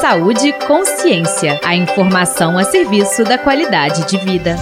Saúde e Consciência. A informação a serviço da qualidade de vida.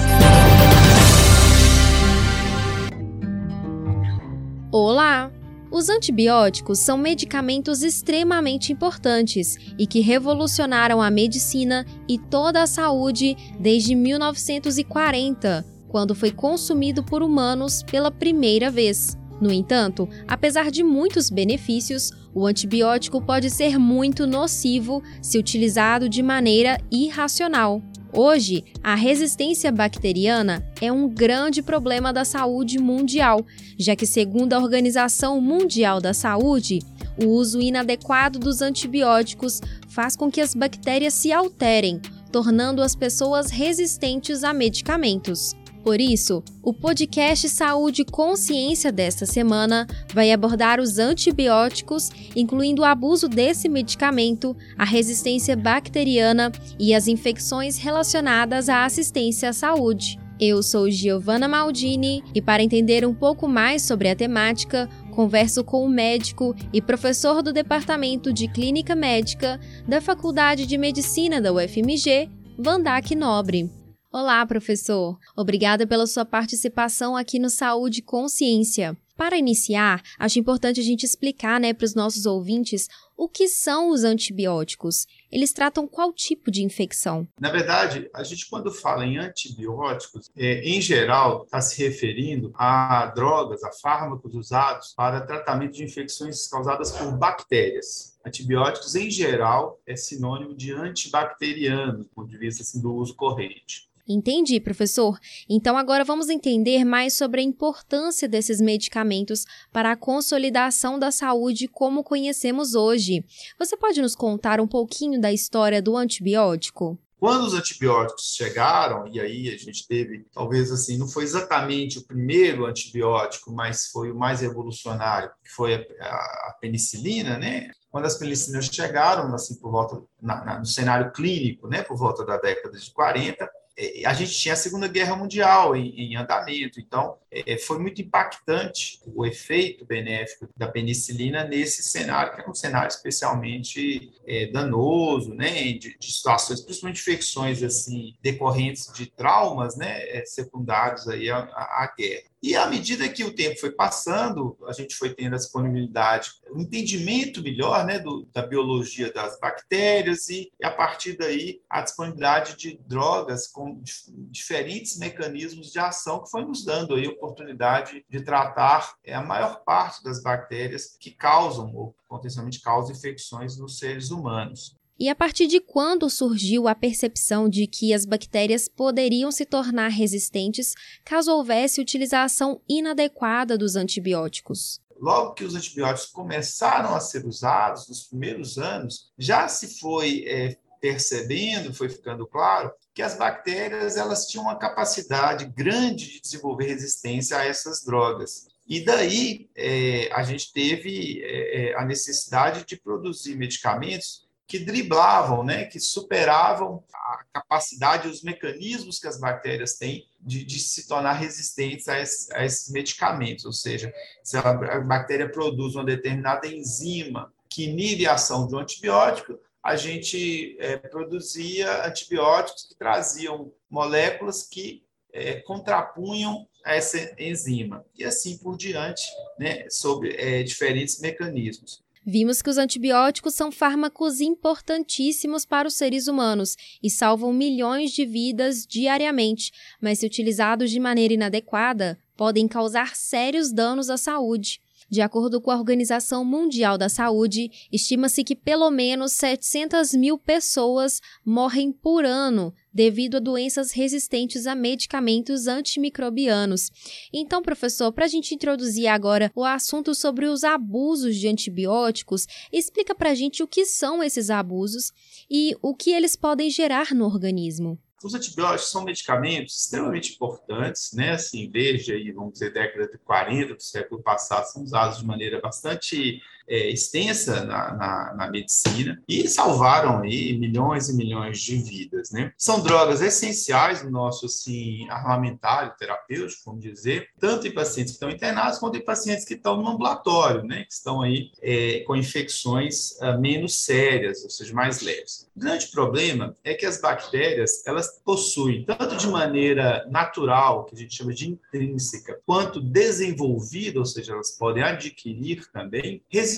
Olá! Os antibióticos são medicamentos extremamente importantes e que revolucionaram a medicina e toda a saúde desde 1940, quando foi consumido por humanos pela primeira vez. No entanto, apesar de muitos benefícios, o antibiótico pode ser muito nocivo se utilizado de maneira irracional. Hoje, a resistência bacteriana é um grande problema da saúde mundial, já que, segundo a Organização Mundial da Saúde, o uso inadequado dos antibióticos faz com que as bactérias se alterem, tornando as pessoas resistentes a medicamentos. Por isso, o podcast Saúde Consciência desta semana vai abordar os antibióticos, incluindo o abuso desse medicamento, a resistência bacteriana e as infecções relacionadas à assistência à saúde. Eu sou Giovanna Maldini e para entender um pouco mais sobre a temática, converso com o médico e professor do Departamento de Clínica Médica da Faculdade de Medicina da UFMG, Vandak Nobre. Olá, professor. Obrigada pela sua participação aqui no Saúde Consciência. Para iniciar, acho importante a gente explicar né, para os nossos ouvintes o que são os antibióticos. Eles tratam qual tipo de infecção? Na verdade, a gente, quando fala em antibióticos, é, em geral, está se referindo a drogas, a fármacos usados para tratamento de infecções causadas por bactérias. Antibióticos, em geral, é sinônimo de antibacteriano, do ponto de vista assim, do uso corrente. Entendi, professor. Então agora vamos entender mais sobre a importância desses medicamentos para a consolidação da saúde como conhecemos hoje. Você pode nos contar um pouquinho da história do antibiótico? Quando os antibióticos chegaram, e aí a gente teve, talvez assim, não foi exatamente o primeiro antibiótico, mas foi o mais revolucionário, que foi a, a penicilina, né? Quando as penicilinas chegaram, assim, por volta, na, na, no cenário clínico, né, por volta da década de 40, a gente tinha a Segunda Guerra Mundial em, em andamento, então é, foi muito impactante o efeito benéfico da penicilina nesse cenário, que é um cenário especialmente é, danoso, né, de, de, situações, principalmente infecções assim decorrentes de traumas, né, é, secundários aí à, à guerra. E à medida que o tempo foi passando, a gente foi tendo a disponibilidade, um entendimento melhor né, do, da biologia das bactérias e, a partir daí, a disponibilidade de drogas com diferentes mecanismos de ação que foi nos dando aí a oportunidade de tratar é, a maior parte das bactérias que causam ou potencialmente causam infecções nos seres humanos. E a partir de quando surgiu a percepção de que as bactérias poderiam se tornar resistentes caso houvesse utilização inadequada dos antibióticos? Logo que os antibióticos começaram a ser usados, nos primeiros anos, já se foi é, percebendo, foi ficando claro, que as bactérias elas tinham uma capacidade grande de desenvolver resistência a essas drogas. E daí é, a gente teve é, é a necessidade de produzir medicamentos que driblavam, né, que superavam a capacidade, os mecanismos que as bactérias têm de, de se tornar resistentes a, esse, a, esses medicamentos. Ou seja, se a bactéria produz uma determinada enzima que inibe a ação de um antibiótico, a gente é, produzia antibióticos que traziam moléculas que é, contrapunham essa enzima. E assim por diante, né, sobre é, diferentes mecanismos. Vimos que os antibióticos são fármacos importantíssimos para os seres humanos e salvam milhões de vidas diariamente, mas se utilizados de maneira inadequada, podem causar sérios danos à saúde. De acordo com a Organização Mundial da Saúde, estima-se que pelo menos 700 mil pessoas morrem por ano devido a doenças resistentes a medicamentos antimicrobianos. Então, professor, para a gente introduzir agora o assunto sobre os abusos de antibióticos, explica para a gente o que são esses abusos e o que eles podem gerar no organismo. Os antibióticos são medicamentos extremamente importantes, né? Assim, desde aí, vamos dizer, década de 40 do século passado, são usados de maneira bastante é, extensa na, na, na, medicina e salvaram aí milhões e milhões de vidas, né? São drogas essenciais no nosso assim armamentário terapêutico, vamos dizer, tanto em pacientes que estão internados quanto em pacientes que estão no ambulatório, né? Que estão aí é, com infecções uh, menos sérias, ou seja, mais leves. O grande problema é que as bactérias elas possuem tanto de maneira natural, que a gente chama de intrínseca, quanto desenvolvida, ou seja, elas podem adquirir também resistência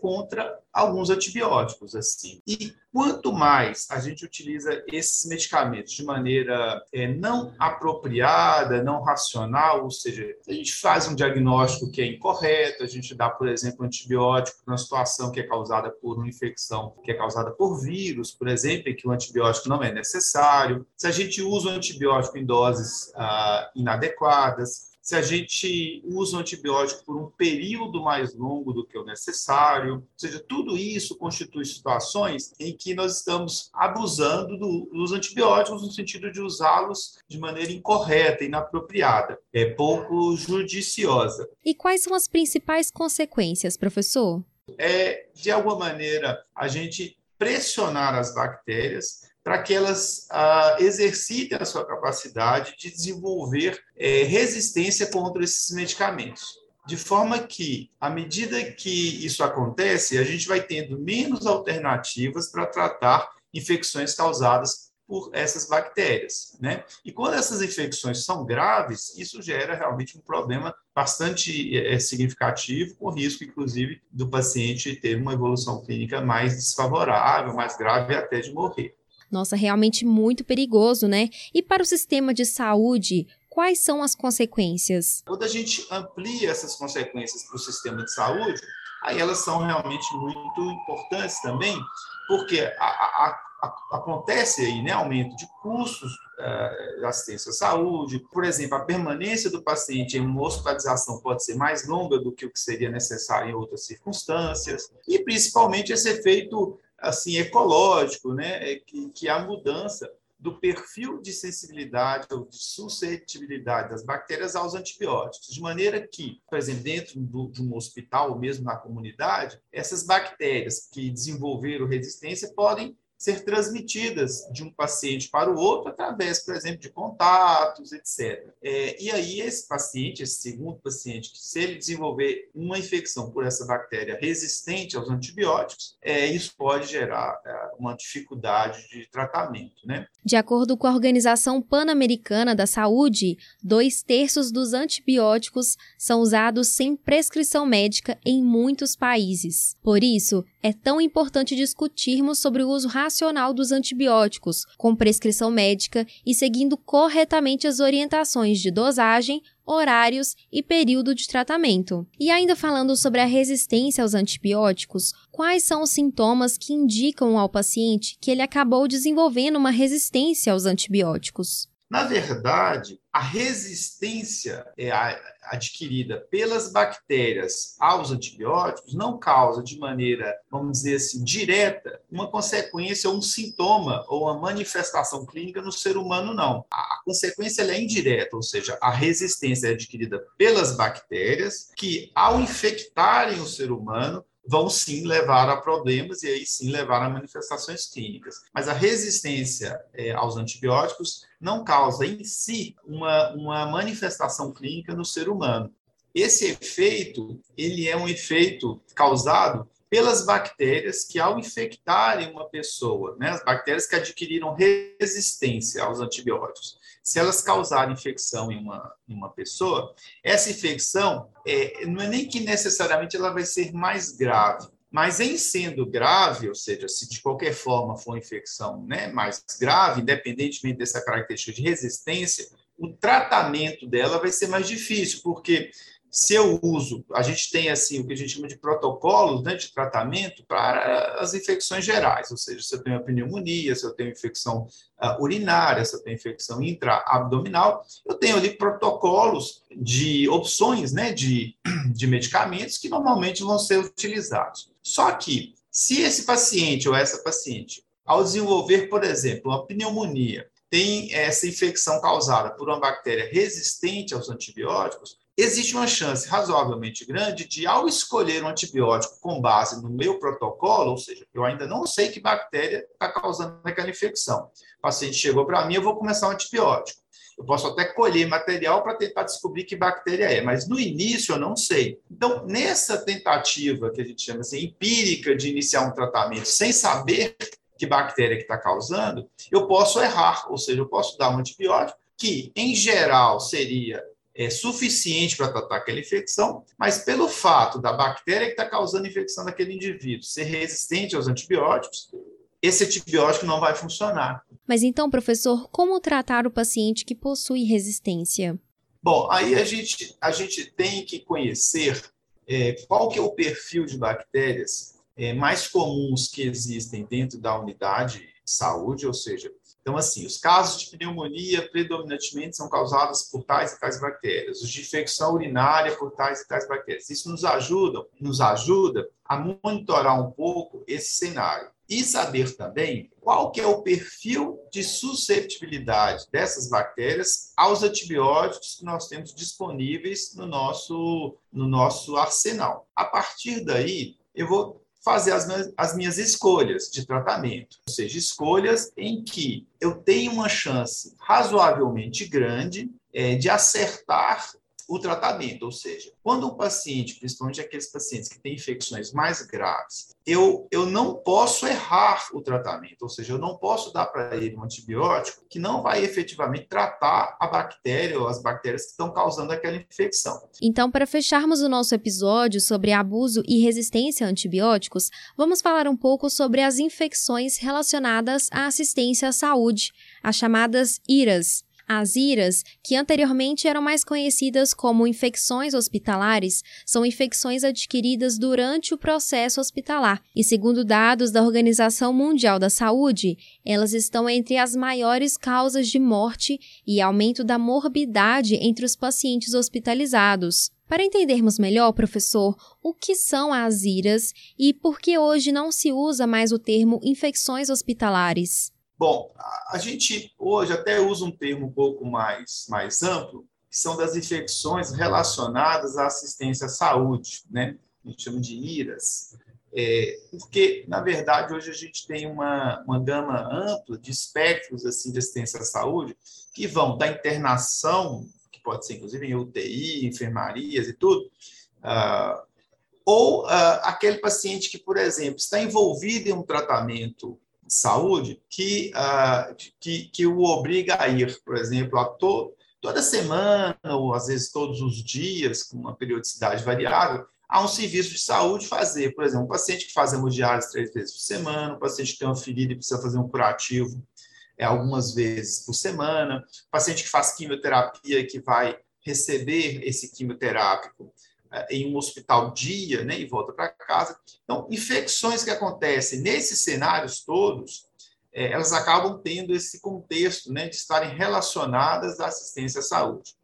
contra alguns antibióticos assim. E quanto mais a gente utiliza esses medicamentos de maneira é, não apropriada, não racional, ou seja, a gente faz um diagnóstico que é incorreto, a gente dá, por exemplo, antibiótico numa situação que é causada por uma infecção que é causada por vírus, por exemplo, em que o antibiótico não é necessário, se a gente usa o antibiótico em doses ah, inadequadas, se a gente usa o antibiótico por um período mais longo do que o necessário. Ou seja, tudo isso constitui situações em que nós estamos abusando do, dos antibióticos no sentido de usá-los de maneira incorreta, inapropriada, é pouco judiciosa. E quais são as principais consequências, professor? É, de alguma maneira, a gente pressionar as bactérias para que elas ah, exercitem a sua capacidade de desenvolver é, resistência contra esses medicamentos. De forma que, à medida que isso acontece, a gente vai tendo menos alternativas para tratar infecções causadas por essas bactérias, né? E quando essas infecções são graves, isso gera realmente um problema bastante é, significativo, com risco, inclusive, do paciente ter uma evolução clínica mais desfavorável, mais grave até de morrer. Nossa, realmente muito perigoso, né? E para o sistema de saúde, quais são as consequências? Quando a gente amplia essas consequências para o sistema de saúde, aí elas são realmente muito importantes também, porque a, a, a, acontece aí, né, aumento de custos uh, de assistência à saúde, por exemplo, a permanência do paciente em uma hospitalização pode ser mais longa do que o que seria necessário em outras circunstâncias, e principalmente esse efeito assim ecológico, né, é que, que a mudança do perfil de sensibilidade ou de suscetibilidade das bactérias aos antibióticos, de maneira que, por exemplo, dentro do, de um hospital ou mesmo na comunidade, essas bactérias que desenvolveram resistência podem ser transmitidas de um paciente para o outro através, por exemplo, de contatos, etc. É, e aí, esse paciente, esse segundo paciente, se ele desenvolver uma infecção por essa bactéria resistente aos antibióticos, é, isso pode gerar é, uma dificuldade de tratamento. Né? De acordo com a Organização Pan-Americana da Saúde, dois terços dos antibióticos são usados sem prescrição médica em muitos países. Por isso, é tão importante discutirmos sobre o uso racional dos antibióticos, com prescrição médica e seguindo corretamente as orientações de dosagem, horários e período de tratamento. E ainda falando sobre a resistência aos antibióticos, quais são os sintomas que indicam ao paciente que ele acabou desenvolvendo uma resistência aos antibióticos? Na verdade, a resistência é adquirida pelas bactérias aos antibióticos não causa de maneira, vamos dizer assim, direta, uma consequência ou um sintoma ou uma manifestação clínica no ser humano, não. A consequência é indireta, ou seja, a resistência é adquirida pelas bactérias que, ao infectarem o ser humano, vão sim levar a problemas e aí sim levar a manifestações clínicas. Mas a resistência é, aos antibióticos não causa em si uma, uma manifestação clínica no ser humano. Esse efeito, ele é um efeito causado pelas bactérias que, ao infectarem uma pessoa, né, as bactérias que adquiriram resistência aos antibióticos, se elas causarem infecção em uma, em uma pessoa, essa infecção é, não é nem que necessariamente ela vai ser mais grave, mas em sendo grave, ou seja, se de qualquer forma for uma infecção né, mais grave, independentemente dessa característica de resistência, o tratamento dela vai ser mais difícil, porque se eu uso, a gente tem assim o que a gente chama de protocolos né, de tratamento para as infecções gerais, ou seja, se eu tenho pneumonia, se eu tenho infecção uh, urinária, se eu tenho infecção intraabdominal, eu tenho ali protocolos de opções né, de, de medicamentos que normalmente vão ser utilizados. Só que, se esse paciente ou essa paciente, ao desenvolver, por exemplo, uma pneumonia, tem essa infecção causada por uma bactéria resistente aos antibióticos, existe uma chance razoavelmente grande de, ao escolher um antibiótico com base no meu protocolo, ou seja, eu ainda não sei que bactéria está causando aquela infecção. O paciente chegou para mim, eu vou começar um antibiótico. Eu posso até colher material para tentar descobrir que bactéria é, mas no início eu não sei. Então, nessa tentativa que a gente chama assim, empírica de iniciar um tratamento sem saber que bactéria que está causando, eu posso errar, ou seja, eu posso dar um antibiótico que, em geral, seria é, suficiente para tratar aquela infecção, mas pelo fato da bactéria que está causando a infecção daquele indivíduo ser resistente aos antibióticos, esse antibiótico não vai funcionar. Mas então, professor, como tratar o paciente que possui resistência? Bom, aí a gente, a gente tem que conhecer é, qual que é o perfil de bactérias é, mais comuns que existem dentro da unidade de saúde, ou seja, então, assim, os casos de pneumonia predominantemente são causados por tais e tais bactérias, os de infecção urinária por tais e tais bactérias. Isso nos ajuda, nos ajuda a monitorar um pouco esse cenário e saber também qual que é o perfil de susceptibilidade dessas bactérias aos antibióticos que nós temos disponíveis no nosso, no nosso arsenal. A partir daí, eu vou fazer as minhas, as minhas escolhas de tratamento, ou seja, escolhas em que eu tenho uma chance razoavelmente grande é, de acertar o tratamento, ou seja, quando um paciente, principalmente aqueles pacientes que têm infecções mais graves, eu, eu não posso errar o tratamento, ou seja, eu não posso dar para ele um antibiótico que não vai efetivamente tratar a bactéria ou as bactérias que estão causando aquela infecção. Então, para fecharmos o nosso episódio sobre abuso e resistência a antibióticos, vamos falar um pouco sobre as infecções relacionadas à assistência à saúde, as chamadas IRAS. As IRAS, que anteriormente eram mais conhecidas como infecções hospitalares, são infecções adquiridas durante o processo hospitalar e, segundo dados da Organização Mundial da Saúde, elas estão entre as maiores causas de morte e aumento da morbidade entre os pacientes hospitalizados. Para entendermos melhor, professor, o que são as IRAS e por que hoje não se usa mais o termo infecções hospitalares? Bom, a gente hoje até usa um termo um pouco mais, mais amplo, que são das infecções relacionadas à assistência à saúde, né? A gente chama de IRAS. É, porque, na verdade, hoje a gente tem uma, uma gama ampla de espectros assim, de assistência à saúde que vão da internação, que pode ser inclusive em UTI, enfermarias e tudo, uh, ou uh, aquele paciente que, por exemplo, está envolvido em um tratamento saúde que, uh, que, que o obriga a ir, por exemplo, a to, toda semana, ou às vezes todos os dias, com uma periodicidade variável, a um serviço de saúde fazer. Por exemplo, um paciente que faz hemodiálise três vezes por semana, um paciente que tem uma ferida e precisa fazer um curativo é, algumas vezes por semana, um paciente que faz quimioterapia que vai receber esse quimioterápico em um hospital dia né, e volta para casa. Então, infecções que acontecem nesses cenários todos, é, elas acabam tendo esse contexto né, de estarem relacionadas à assistência à saúde.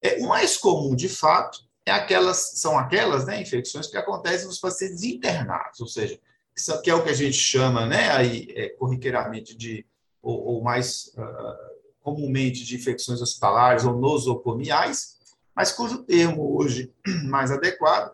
É, o mais comum, de fato, é aquelas, são aquelas né, infecções que acontecem nos pacientes internados, ou seja, que é o que a gente chama né, aí, é, corriqueiramente de, ou, ou mais uh, comumente de infecções hospitalares ou nosocomiais, mas cujo termo hoje mais adequado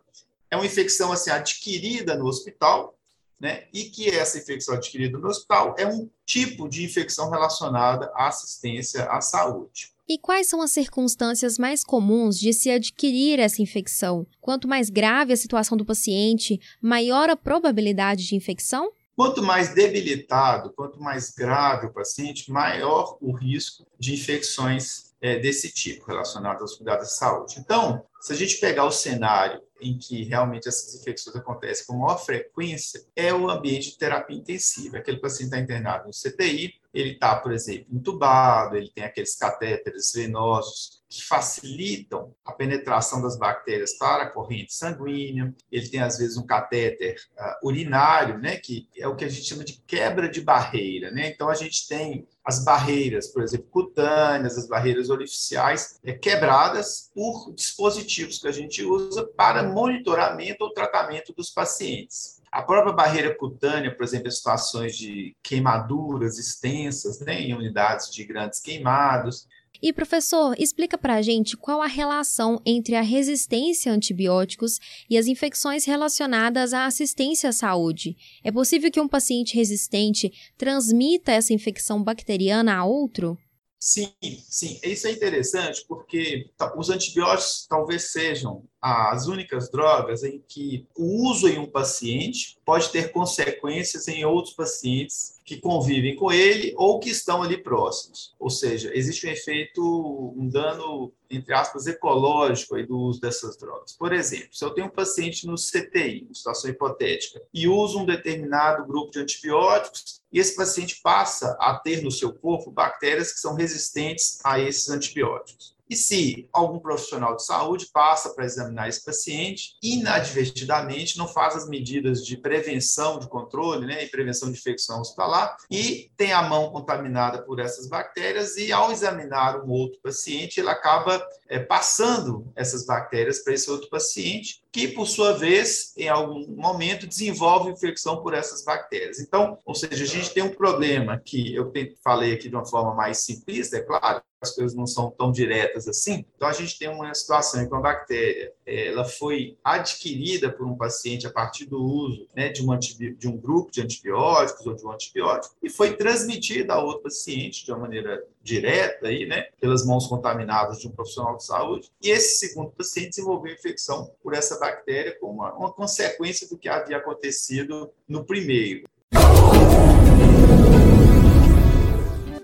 é uma infecção assim adquirida no hospital, né? E que essa infecção adquirida no hospital é um tipo de infecção relacionada à assistência à saúde. E quais são as circunstâncias mais comuns de se adquirir essa infecção? Quanto mais grave a situação do paciente, maior a probabilidade de infecção? Quanto mais debilitado, quanto mais grave o paciente, maior o risco de infecções é, desse tipo, relacionados aos cuidados de saúde. Então, se a gente pegar o cenário em que realmente essas infecções acontecem com maior frequência, é o ambiente de terapia intensiva. Aquele paciente está internado no CTI, ele está, por exemplo, entubado, ele tem aqueles catéteres venosos que facilitam a penetração das bactérias para a corrente sanguínea. Ele tem, às vezes, um catéter uh, urinário, né, que é o que a gente chama de quebra de barreira. Né? Então, a gente tem as barreiras, por exemplo, cutâneas, as barreiras orificiais, é, quebradas por dispositivos que a gente usa para monitoramento ou tratamento dos pacientes. A própria barreira cutânea, por exemplo, em situações de queimaduras extensas, né, em unidades de grandes queimados, E professor, explica pra gente qual a relação entre a resistência a antibióticos e as infecções relacionadas à assistência à saúde. É possível que um paciente resistente transmita essa infecção bacteriana a outro? Sim, sim. Isso é interessante porque os antibióticos talvez sejam as únicas drogas em que o uso em um paciente pode ter consequências em outros pacientes que convivem com ele ou que estão ali próximos. Ou seja, existe um efeito, um dano, entre aspas, ecológico aí do uso dessas drogas. Por exemplo, se eu tenho um paciente no CTI, em situação hipotética, e uso um determinado grupo de antibióticos, e esse paciente passa a ter no seu corpo bactérias que são resistentes a esses antibióticos. E se algum profissional de saúde passa para examinar esse paciente, inadvertidamente não faz as medidas de prevenção, de controle né, e prevenção de infecção hospitalar, e tem a mão contaminada por essas bactérias, e ao examinar um outro paciente, ele acaba é, passando essas bactérias para esse outro paciente, que, por sua vez, em algum momento, desenvolve infecção por essas bactérias. Então, ou seja, a gente tem um problema que eu falei aqui de uma forma mais simplista, é claro, as coisas não são tão diretas assim. Então, a gente tem uma situação em que uma bactéria ela foi adquirida por um paciente a partir do uso né, de, um de um grupo de antibióticos ou de um antibiótico e foi transmitida a outro paciente de uma maneira direta aí, né, pelas mãos contaminadas de um profissional de saúde. E esse segundo paciente desenvolveu infecção por essa bactéria como uma, uma consequência do que havia acontecido no primeiro.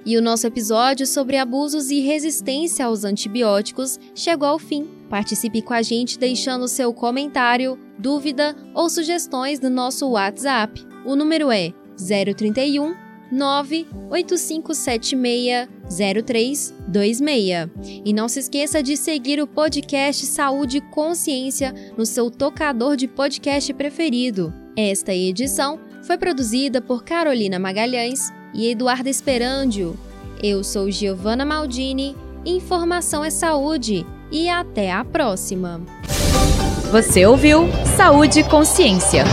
E o nosso episódio sobre abusos e resistência aos antibióticos chegou ao fim. Participe com a gente deixando seu comentário, dúvida ou sugestões no nosso WhatsApp. O número é 031 985760326. E não se esqueça de seguir o podcast Saúde e Consciência no seu tocador de podcast preferido. Esta edição foi produzida por Carolina Magalhães e Eduardo Esperandio. Eu sou Giovanna Maldini, informação é saúde e até a próxima. Você ouviu Saúde e Consciência.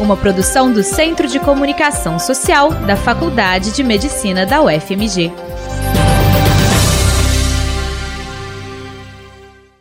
Uma produção do Centro de Comunicação Social da Faculdade de Medicina da UFMG.